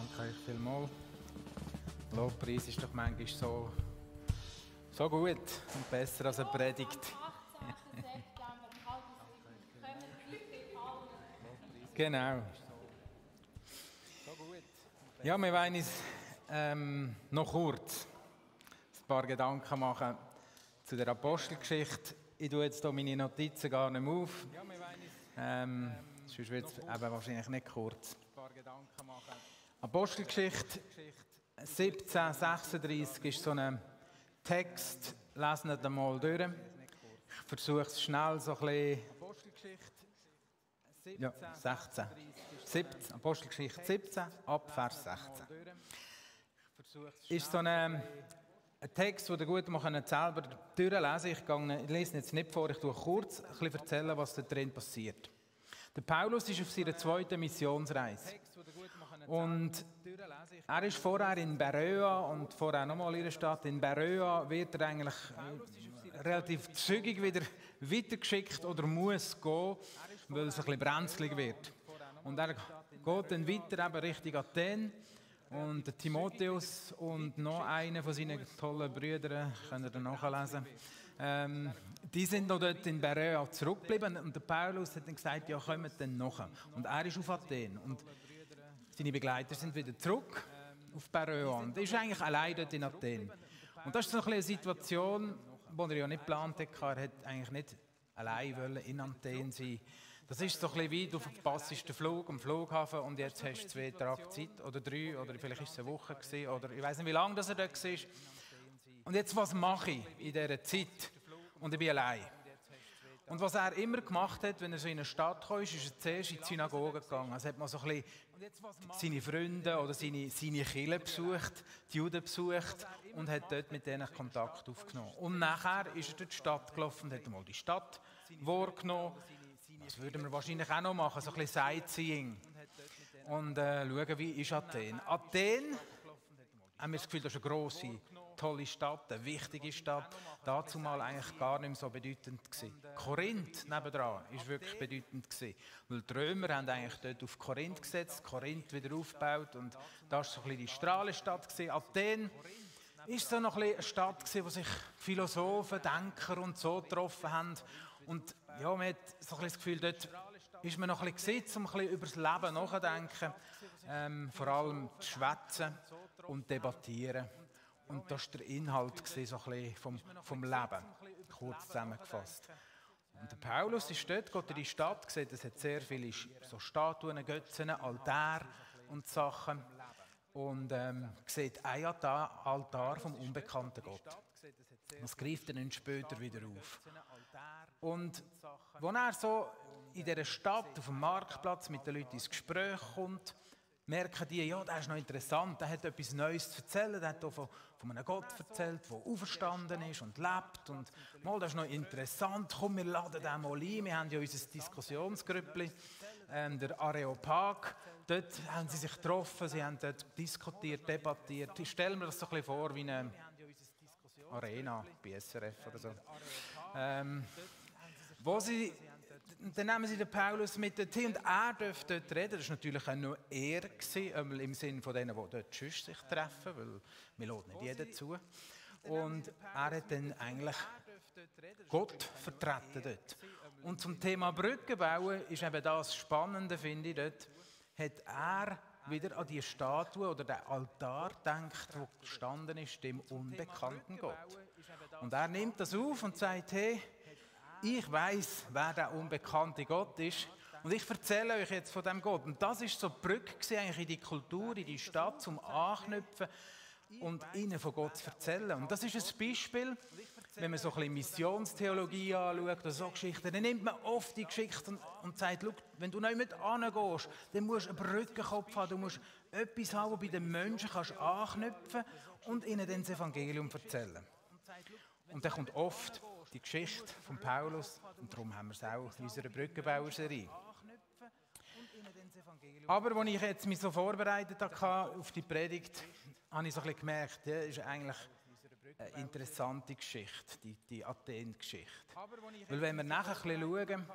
Danke euch vielmals. Lobpreis ist doch manchmal so, so gut und besser als eine Predigt. genau. Ja, wir wollen uns ähm, noch kurz ein paar Gedanken machen zu der Apostelgeschichte. Ich tue jetzt hier meine Notizen gar nicht mehr auf. Ähm, sonst wird es wahrscheinlich nicht kurz. Apostelgeschichte 1736 ist so ein Text, lesen wir mal durch. Ich versuche es schnell so ein bisschen. Ja, 16. 17, Apostelgeschichte 17, ab Vers 16. Ist so ein, Text, den ihr gut mal selber durchlesen könnt. Ich lese jetzt nicht vor, ich tue kurz ein bisschen erzählen, was da drin passiert. Der Paulus ist auf seiner zweiten Missionsreise. Und er ist vorher in Beröa und vorher nochmal in der Stadt. In Beröa wird er eigentlich äh, relativ zügig wieder weitergeschickt oder muss gehen, weil es ein bisschen brenzlig wird. Und er geht dann weiter eben Richtung Athen. Und Timotheus und noch einer von seinen tollen Brüdern, könnt ihr nachlesen, ähm, die sind noch dort in Berea zurückgeblieben und der Paulus hat dann gesagt, ja, kommen dann noch. Und er ist auf Athen und seine Begleiter sind wieder zurück auf Berea und er ist eigentlich allein dort in Athen. Und das ist so eine Situation, die er ja nicht geplant hat. Er hat eigentlich nicht allein in Athen sein das ist so ein bisschen wie, du verpasst den Flug am Flughafen und jetzt hast du zwei Tage Zeit oder drei oder vielleicht ist es eine Woche gewesen, oder ich weiß nicht, wie lange das er dort war. Und jetzt, was mache ich in dieser Zeit? Und ich bin allein. Und was er immer gemacht hat, wenn er so in eine Stadt kam, ist, ist er zuerst in die Synagoge gegangen. Also hat man so ein bisschen seine Freunde oder seine, seine Kirche besucht, die Juden besucht und hat dort mit denen Kontakt aufgenommen. Und nachher ist er durch die Stadt gelaufen und hat mal die Stadt wahrgenommen. Das würden wir wahrscheinlich auch noch machen, so ein bisschen Sightseeing. Und äh, schauen, wie ist Athen. Athen haben wir das Gefühl, das ist eine grosse, tolle Stadt, eine wichtige Stadt. Dazu mal eigentlich gar nicht mehr so bedeutend gewesen. Korinth nebendran ist wirklich bedeutend. Weil die Römer haben eigentlich dort auf Korinth gesetzt, Korinth wieder aufgebaut und da war so ein bisschen die Strahlenstadt gewesen. Athen ist so noch ein bisschen eine Stadt wo sich Philosophen, Denker und so getroffen haben. Und ja, man hat so ein bisschen das Gefühl, dort ist man noch ein bisschen gesetzt, um ein bisschen über das Leben nachzudenken. Ähm, vor allem zu schwätzen und debattieren. Und das war der Inhalt so vom, Leben, kurz zusammengefasst. Und der Paulus ist dort, geht in die Stadt, sieht, es hat sehr viele so Statuen, Götzen, Altäre und Sachen. Und ähm, sieht einen Altar vom unbekannten Gott. Das greift dann später wieder auf. Und als er so in dieser Stadt auf dem Marktplatz mit den Leuten ins Gespräch kommt, merken die, ja, das ist noch interessant, der hat etwas Neues zu erzählen, der hat von, von einem Gott erzählt, der auferstanden ist und lebt und mal, das ist noch interessant, komm, wir laden den mal ein, wir haben ja unser Diskussionsgrüppli, ähm, der Areopag, dort haben sie sich getroffen, sie haben dort diskutiert, debattiert, ich stelle mir das so ein bisschen vor wie eine Arena bei SRF oder so, ähm, wo sie dann nehmen sie den Paulus mit dorthin und er dürfte dort reden. Das war natürlich auch nur er, gewesen, im Sinne von denen, die dort sich treffen, weil wir laden nicht jeden zu. Und er hat dann eigentlich Gott vertreten dort. Und zum Thema Brücken bauen ist eben das Spannende, finde ich, dort hat er wieder an die Statue oder den Altar denkt, wo gestanden ist, dem unbekannten Gott. Und er nimmt das auf und sagt, hey, ich weiß, wer der unbekannte Gott ist. Und ich erzähle euch jetzt von dem Gott. Und das ist so die Brücke eigentlich in die Kultur, in die Stadt, zum Anknüpfen und ihnen von Gott zu erzählen. Und das ist ein Beispiel, wenn man so ein bisschen Missionstheologie anschaut oder so Geschichten, dann nimmt man oft die Geschichte und, und sagt, wenn du nicht mit angehst, dann musst du einen Brückenkopf haben, du musst etwas haben, das bei den Menschen kannst anknüpfen und ihnen dann das Evangelium erzählen. Und dann kommt oft die Geschichte von Paulus und darum haben wir es auch in unserer Brückenbauerserie. Aber als ich jetzt mich so vorbereitet habe auf die Predigt, habe ich so ein bisschen gemerkt, ja, ist eigentlich eine interessante Geschichte, die, die Athen-Geschichte. Weil wenn wir nachher ein bisschen schauen,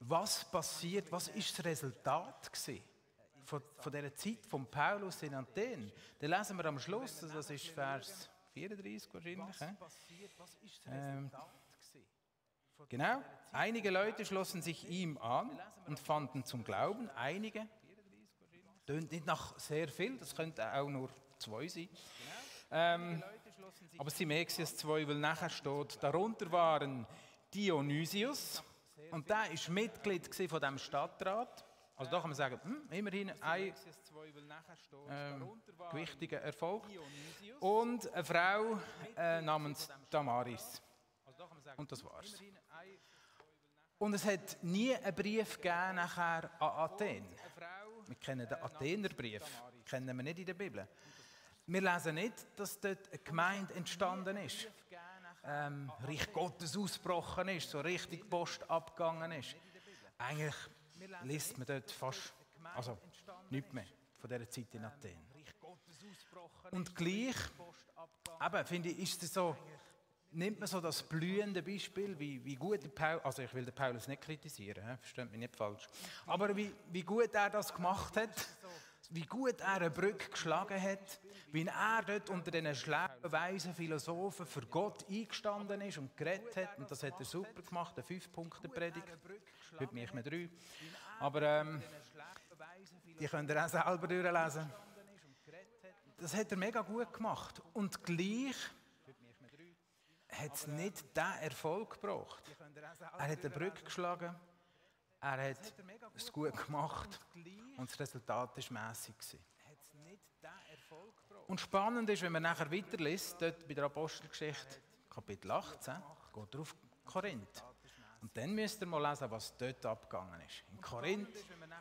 was passiert, was ist das Resultat gewesen von, von dieser Zeit von Paulus in Athen, dann lesen wir am Schluss, das ist Vers 34 wahrscheinlich. Ähm, genau, einige Leute schlossen sich ihm an und fanden zum Glauben, einige, tönt nicht nach sehr viel, das könnte auch nur zwei sein. Ähm, aber es sind mehr als zwei, weil nachher steht, darunter waren Dionysius, und der war Mitglied von diesem Stadtrat. Also da kann man sagen, hm, immerhin ein ähm, gewichtiger Erfolg. Und eine Frau äh, namens Damaris. Und das war's. Und es hat nie einen Brief gegeben nachher an Athen. Wir kennen den Athenerbrief, kennen wir nicht in der Bibel. Wir lesen nicht, dass dort eine Gemeinde entstanden ist ähm, Reich Gottes ausgebrochen ist, so richtig Post abgegangen ist. Eigentlich liest man dort fast, also nichts mehr von dieser Zeit in Athen. Und gleich, eben, finde ich, ist es so, nimmt man so das blühende Beispiel, wie, wie gut der Paulus, also ich will den Paulus nicht kritisieren, versteht mich nicht falsch, aber wie, wie gut er das gemacht hat, wie gut er eine Brücke geschlagen hat, wie er dort unter diesen schlauen, weisen Philosophen für Gott eingestanden ist und geredet hat. Und das hat er super gemacht, eine Fünf-Punkte-Predigt. Heute mich mit drei. Aber ähm, die könnt ihr auch selber durchlesen. Das hat er mega gut gemacht. Und gleich hat es nicht diesen Erfolg gebracht. Er hat eine Brücke geschlagen er hat es gut gemacht und das Resultat war mässig. Und spannend ist, wenn man nachher weiterliest, dort bei der Apostelgeschichte, Kapitel 18, geht er auf Korinth. Und dann müsst ihr mal lesen, was dort abgegangen ist. In Korinth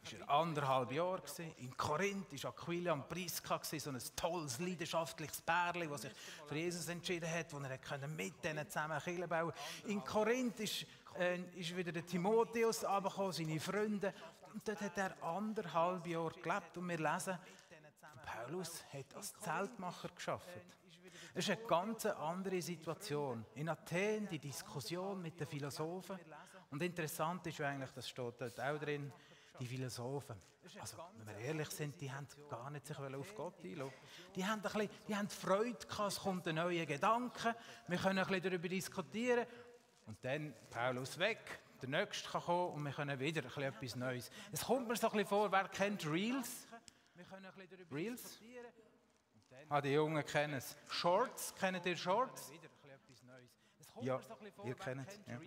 war er anderthalb Jahre. In Korinth war Aquila und Priska, so ein tolles, leidenschaftliches Pärchen, das sich für Jesus entschieden hat, wo er mit denen zusammen Kirche bauen. In Korinth ist äh, ist wieder der Timotheus runtergekommen, seine Freunde. Und dort hat er anderthalb Jahre gelebt. Und wir lesen, Paulus hat als Zeltmacher geschafft. Es ist eine ganz andere Situation. In Athen die Diskussion mit den Philosophen. Und interessant ist eigentlich, das steht dort auch drin, die Philosophen. Also, wenn wir ehrlich sind, die haben gar nicht sich auf Gott einlassen. Die haben, ein bisschen, die haben Freude gehabt, es kommt ein neuer Gedanke, wir können ein bisschen darüber diskutieren und dann Paulus weg, der Nächste kann kommen und wir können wieder ein etwas Neues. Es kommt mir so ein bisschen vor, wer kennt Reels? Reels? Ah, die Jungen kennen es. Shorts, kennt ihr Shorts? Ja, ihr kennt es. Ja.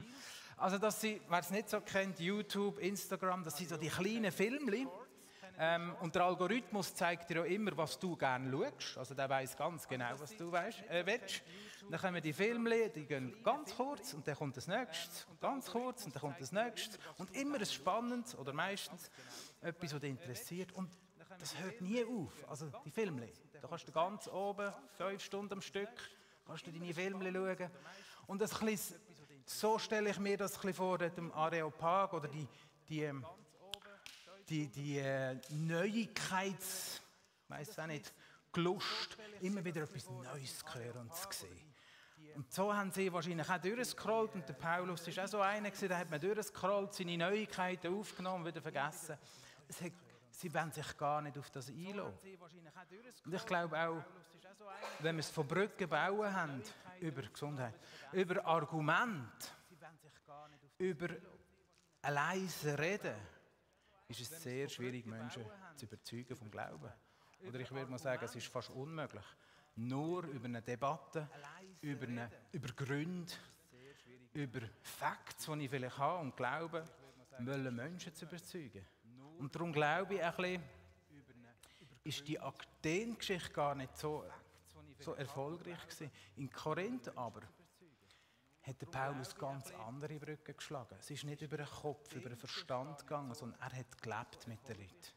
Also, dass sie, wer es nicht so kennt, YouTube, Instagram, das sind so die kleinen Filmchen, ähm, und der Algorithmus zeigt dir ja immer, was du gerne schaust. Also der weiß ganz genau, was du weißt, äh, willst. dann kommen die Filme, die gehen ganz kurz und dann kommt das nächste, ganz kurz und dann kommt das nächste. Und immer ein spannendes oder meistens etwas, was dich interessiert. Und das hört nie auf. Also die Filme. Da kannst du ganz oben, fünf Stunden am Stück, kannst du deine Filme schauen. Und das bisschen, so stelle ich mir das ein bisschen vor, dem Areopag oder die, die ähm, die, die äh, Neuigkeits, weiß auch nicht, Gelust, immer wieder etwas Neues zu hören und zu sehen. Und so haben sie wahrscheinlich auch durchgescrollt und der Paulus war auch so einer, der hat man durchgescrollt, seine Neuigkeiten aufgenommen, wieder vergessen. Hat, sie wollen sich gar nicht auf das einlassen. Und ich glaube auch, wenn wir es von Brücken bauen haben, über Gesundheit, über Argument, über ein leise Reden, ist es sehr schwierig, Menschen zu überzeugen vom Glauben. Oder ich würde mal sagen, es ist fast unmöglich. Nur über eine Debatte, über, eine, über Gründe, über Facts, die ich vielleicht habe und glaube, wollen Menschen zu überzeugen. Und darum glaube ich ein bisschen, ist die Athen-Geschichte gar nicht so, so erfolgreich gewesen. In Korinth aber hat der Paulus ganz andere Brücken geschlagen. Es ist nicht über den Kopf, über den Verstand gegangen, sondern er hat gelebt mit den Leuten.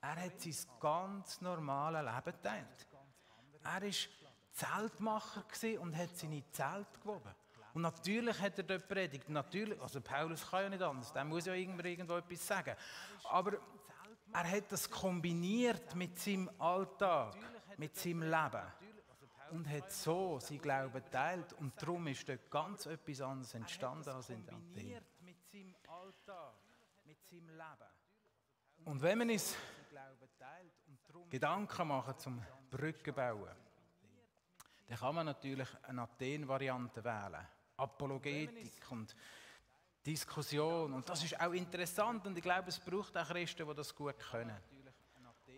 Er hat sein ganz normales Leben geteilt. Er war Zeltmacher und hat seine Zelt gewoben. Und natürlich hat er dort predigt. Natürlich, also Paulus kann ja nicht anders, der muss ja irgendwo etwas sagen. Aber er hat das kombiniert mit seinem Alltag, mit seinem Leben und hat so sein Glauben geteilt. Und darum ist dort ganz etwas anderes entstanden als in Athen. Und wenn man es Gedanken machen zum Brücken bauen, dann kann man natürlich eine Athen-Variante wählen. Apologetik und Diskussion. Und das ist auch interessant und ich glaube, es braucht auch Christen, die das gut können.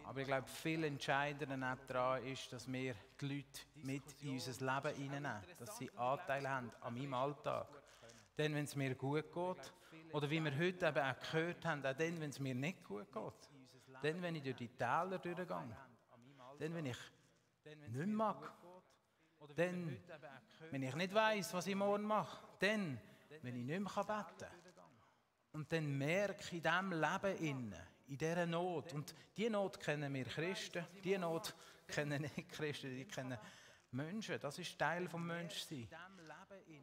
Aber ich glaube, viel entscheidender daran ist, dass wir die Leute mit in unser Leben hineinnehmen, dass sie Anteil haben an meinem Alltag. Dann, wenn es mir gut geht, oder wie wir heute eben auch gehört haben, auch dann, wenn es mir nicht gut geht. Dann, wenn ich durch die Täler durchgehe. Dann, wenn ich nicht mag. Dann, wenn ich nicht weiß, was ich morgen mache. Dann, wenn ich nicht mehr beten kann. Und dann merke ich in diesem Leben innen, in dieser Not. Und diese Not kennen wir Christen, diese Not kennen nicht Christen, die kennen Menschen. Das ist Teil des Menschseins.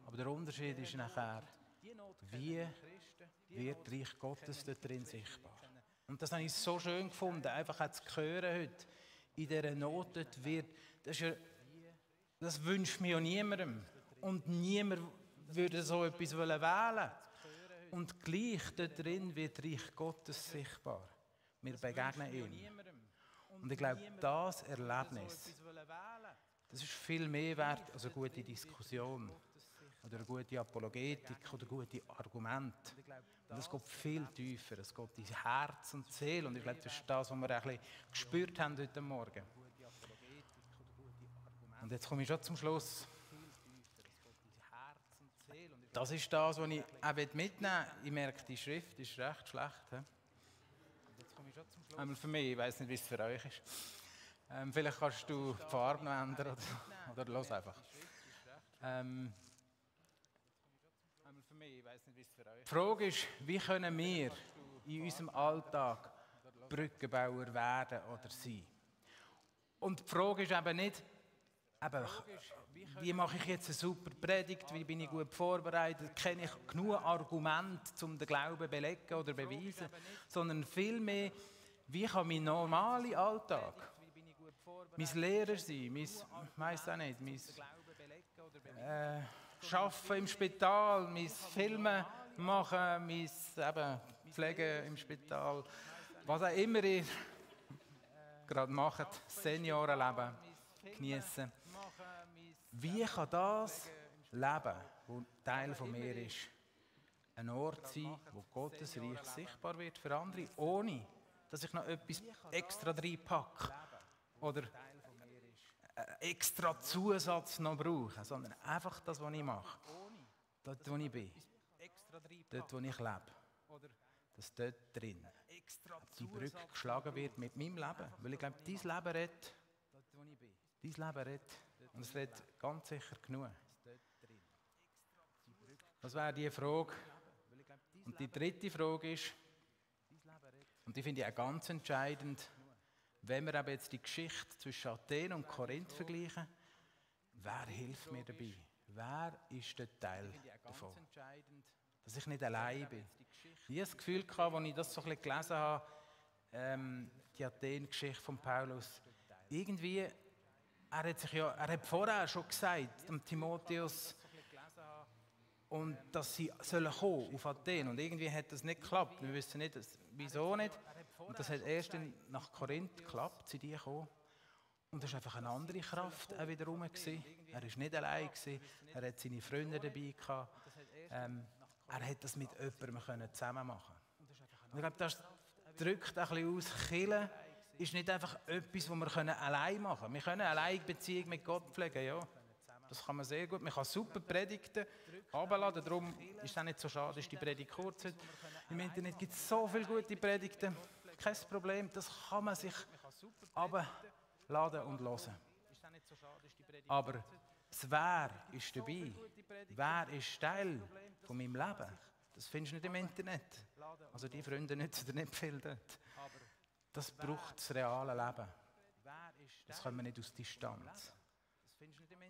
Aber der Unterschied ist nachher, wie wird Reich Gottes dort drin sichtbar. Und das habe ich so schön gefunden, einfach zu hören heute, in dieser Not dort wird, das, ist ja, das wünscht mir ja niemandem. Und niemand würde so etwas wählen Und gleich dort drin wird Reich Gottes sichtbar. Wir begegnen ihm. Und ich glaube, das Erlebnis, das ist viel mehr wert als eine gute Diskussion oder eine gute Apologetik oder gute Argumente. Und es geht viel tiefer, es geht ins Herz und Seele. Und ich glaube, das ist das, was wir ein bisschen gespürt haben heute Morgen. Und jetzt komme ich schon zum Schluss. Das ist das, was ich auch mitnehmen will. Ich merke, die Schrift ist recht schlecht. Einmal für mich, ich weiß nicht, wie es für euch ist. Ähm, vielleicht kannst du die Farbe noch ändern oder, oder los einfach. Ähm, die Frage ist, wie können wir in unserem Alltag Brückenbauer werden oder sein? Und die Frage ist eben nicht, eben, wie mache ich jetzt eine super Predigt, wie bin ich gut vorbereitet, kenne ich genug Argumente, um den Glauben zu belegen oder beweisen, sondern vielmehr, wie kann mein normaler Alltag, mein Lehrer sein, mein, weiss auch nicht, mein äh, Arbeiten im Spital, mein Filmen machen, mein eben, Pflegen im Spital, was auch immer ihr gerade macht, Seniorenleben genießen. Wie kann das Leben, das Teil von mir ist, ein Ort sein, wo Gottes Reich sichtbar wird für andere, ohne dass ich noch etwas extra reinpacke oder extra Zusatz noch brauche, sondern einfach das, was ich mache, dort, wo ich bin, dort, wo ich lebe, dass dort drin die Brücke geschlagen wird mit meinem Leben, weil ich glaube, dein Leben redet, dein Leben redet und es redet ganz sicher genug. Das wäre die Frage. Und die dritte Frage ist, und die finde ich auch ganz entscheidend, wenn wir aber jetzt die Geschichte zwischen Athen und Korinth vergleichen, wer hilft mir dabei? Wer ist der Teil davon? Dass ich nicht allein bin. Ich hatte das Gefühl, als ich das so ein bisschen gelesen habe, ähm, die Athen-Geschichte von Paulus, irgendwie, er hat, sich ja, er hat vorher schon gesagt, dem Timotheus, und dass sie sollen kommen auf Athen. Und irgendwie hat das nicht geklappt. Wir wissen nicht, wieso nicht. Und das hat erst nach Korinth geklappt, sind die gekommen. Und es war einfach eine andere Kraft auch wieder rum. Er war nicht allein, gewesen. er hatte seine Freunde dabei. Gehabt. Ähm, er hat das mit jemandem zusammen machen Und ich glaube, das drückt ein bisschen aus, Killen ist nicht einfach etwas, was wir allein machen können. Wir können allein Beziehung mit Gott pflegen, ja. Das kann man sehr gut. Man kann super Predigten abladen. Darum ist es nicht so schade, ist die Predigt kurz. Im Internet gibt es so viele gute Predigten. Kein Problem. Das kann man sich abladen und hören. Aber das Wer ist dabei. Wer ist Teil von meinem Leben? Das findest du nicht im Internet. Also die Freunde nützen dir nicht viel dort. Das braucht das reale Leben. Das können wir nicht aus Distanz.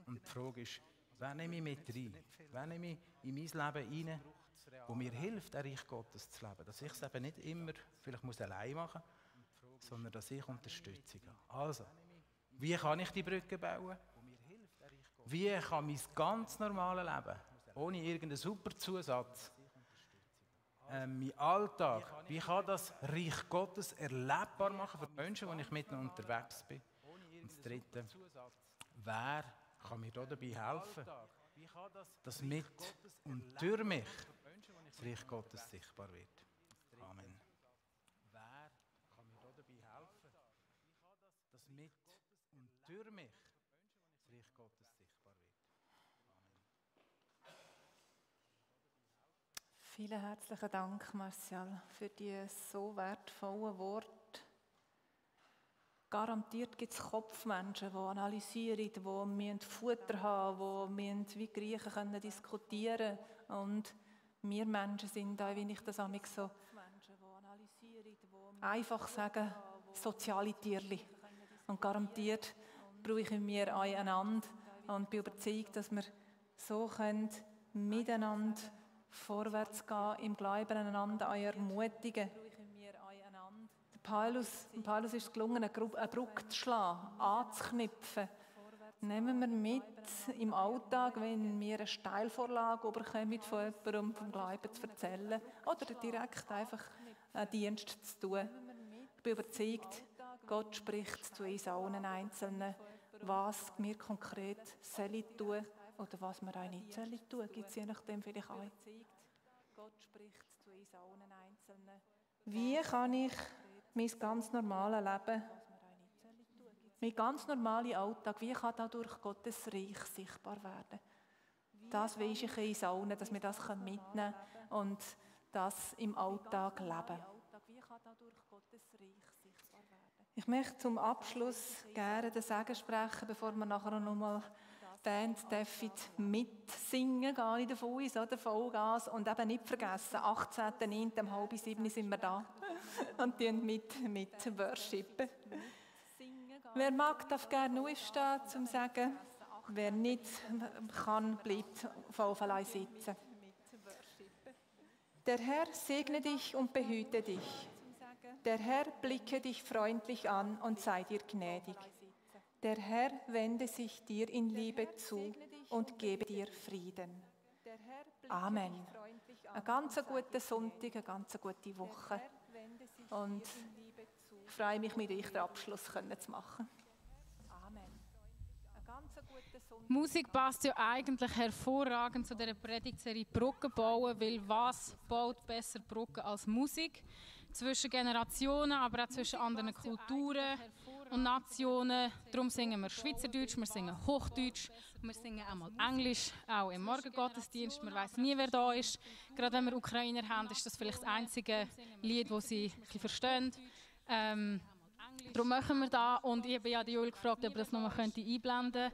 Und die Frage ist, wer nehme ich mit rein? Wer nehme ich in mein Leben rein, wo mir hilft, ein Reich Gottes zu leben? Dass ich es eben nicht immer vielleicht muss allein machen muss, sondern dass ich Unterstützung habe. Also, wie kann ich die Brücke bauen? Wie kann mein ganz normales Leben, ohne irgendeinen super Zusatz, äh, meinen Alltag, wie kann das Reich Gottes erlebbar machen für Menschen, wenn ich mit ihnen unterwegs bin. Und das Dritte, wer kann mir dabei helfen, dass mit und durch mich das Reich Gottes sichtbar wird. Amen. Wer kann mir dabei helfen, dass mit und durch mich das Reich Gottes sichtbar wird? Amen. Vielen herzlichen Dank, Martial, für die so wertvollen Worte. Garantiert gibt es Kopfmenschen, die analysieren, die Futter haben die wie Griechen können diskutieren Und wir Menschen sind da, wie ich das auch so einfach sagen, soziale Tierli. Und garantiert brauchen wir einander und bin überzeugt, dass wir so können miteinander vorwärts gehen, im Glauben einander ermutigen Paulus, Paulus ist es gelungen, eine Brücke zu schlagen, anzuknüpfen. Nehmen wir mit im Alltag, wenn wir eine Steilvorlage bekommen, von jemandem vom Glauben zu erzählen oder direkt einfach einen Dienst zu tun. Ich bin überzeugt, Gott spricht zu uns allen Einzelnen, was wir konkret sollen tun oder was wir auch nicht sollen tun. Gibt es je nachdem vielleicht auch. Wie kann ich mein ganz normales Leben, mein ganz normaler Alltag, wie kann dadurch Gottes Reich sichtbar werden? Das weiß ich uns allen, dass wir das mitnehmen können und das im Alltag leben. Ich möchte zum Abschluss gerne den Segen sprechen, bevor wir nachher noch mal Band dürfen mitsingen, gehe ich davon aus, oder? Vollgas. Und eben nicht vergessen, 18.09. um halb sieben sind wir da und mit, mit worshipen. Wer mag, darf gerne aufstehen, um zu sagen. Wer nicht kann, bleibt auf allein sitzen. Der Herr segne dich und behüte dich. Der Herr blicke dich freundlich an und sei dir gnädig. Der Herr wende sich dir in Liebe zu und gebe dir Frieden. Amen. Ein ganz guter Sonntag, eine ganz gute Woche. Und ich freue mich, mit euch den Abschluss zu machen. Musik passt ja eigentlich hervorragend zu dieser Predigtserie Brücken bauen, weil was baut besser Brücken als Musik? Zwischen Generationen, aber auch zwischen anderen Kulturen und Nationen. Darum singen wir Schweizerdeutsch, wir singen Hochdeutsch, wir singen einmal Englisch, auch im Morgengottesdienst. Man weiß nie, wer da ist. Gerade wenn wir Ukrainer haben, ist das vielleicht das einzige Lied, das sie verstehen. Ähm, darum machen wir da und ich habe ja die Jule gefragt, ob er das nochmal einblenden könnte.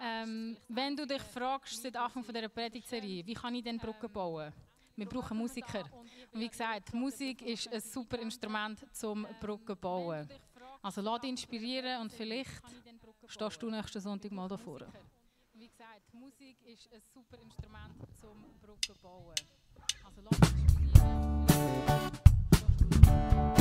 Ähm, wenn du dich fragst, seit Anfang dieser Predigtserie, wie kann ich denn Brücken bauen? Wir brauchen Musiker. Und wie gesagt, Musik ist ein super Instrument zum Brücken bauen. Also lass dich inspirieren und vielleicht stehst du nächsten Sonntag mal da vorne. Wie gesagt, Musik ist ein super Instrument zum Brücken bauen. Also lass dich inspirieren.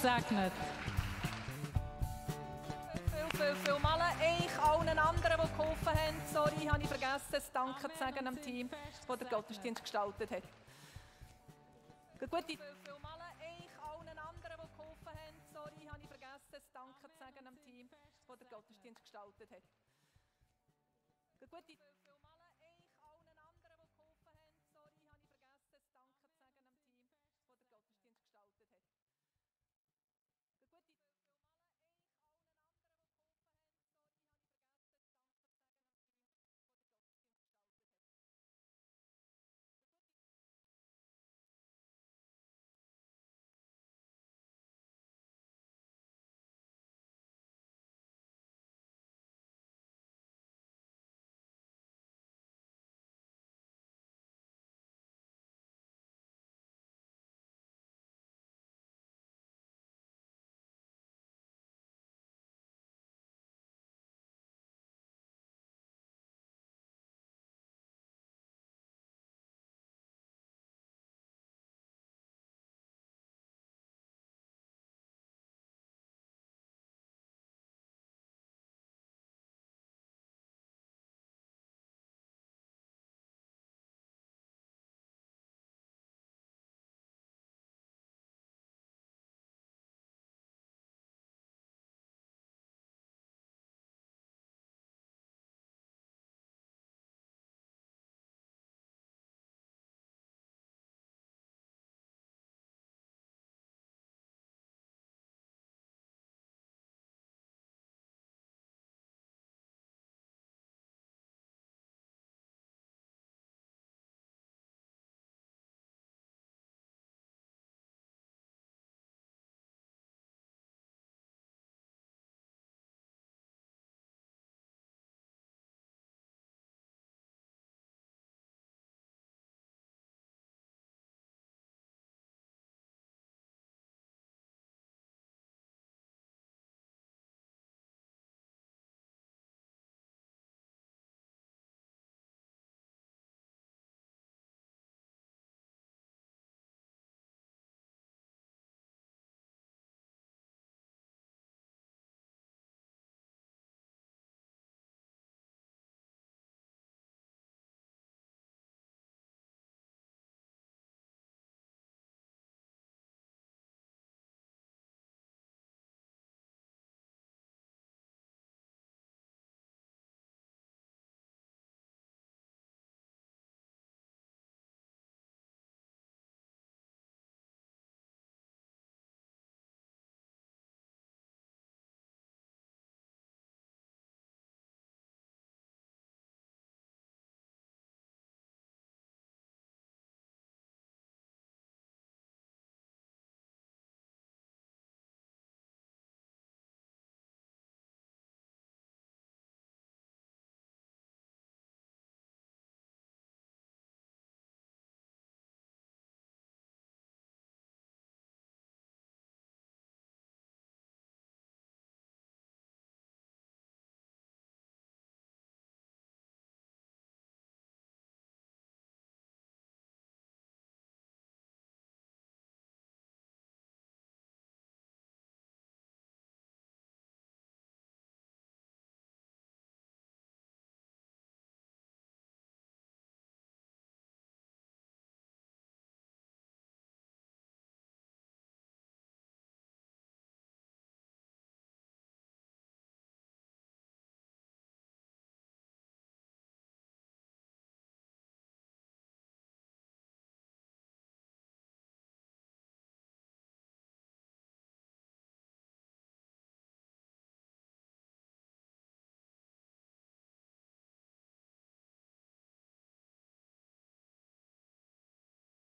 Gesegnet. Viel, viel, viel Mal ich allen anderen, die geholfen haben. Sorry, habe ich vergessen, das Danke zu sagen am Team, das den Gottesdienst gestaltet hat. Gut,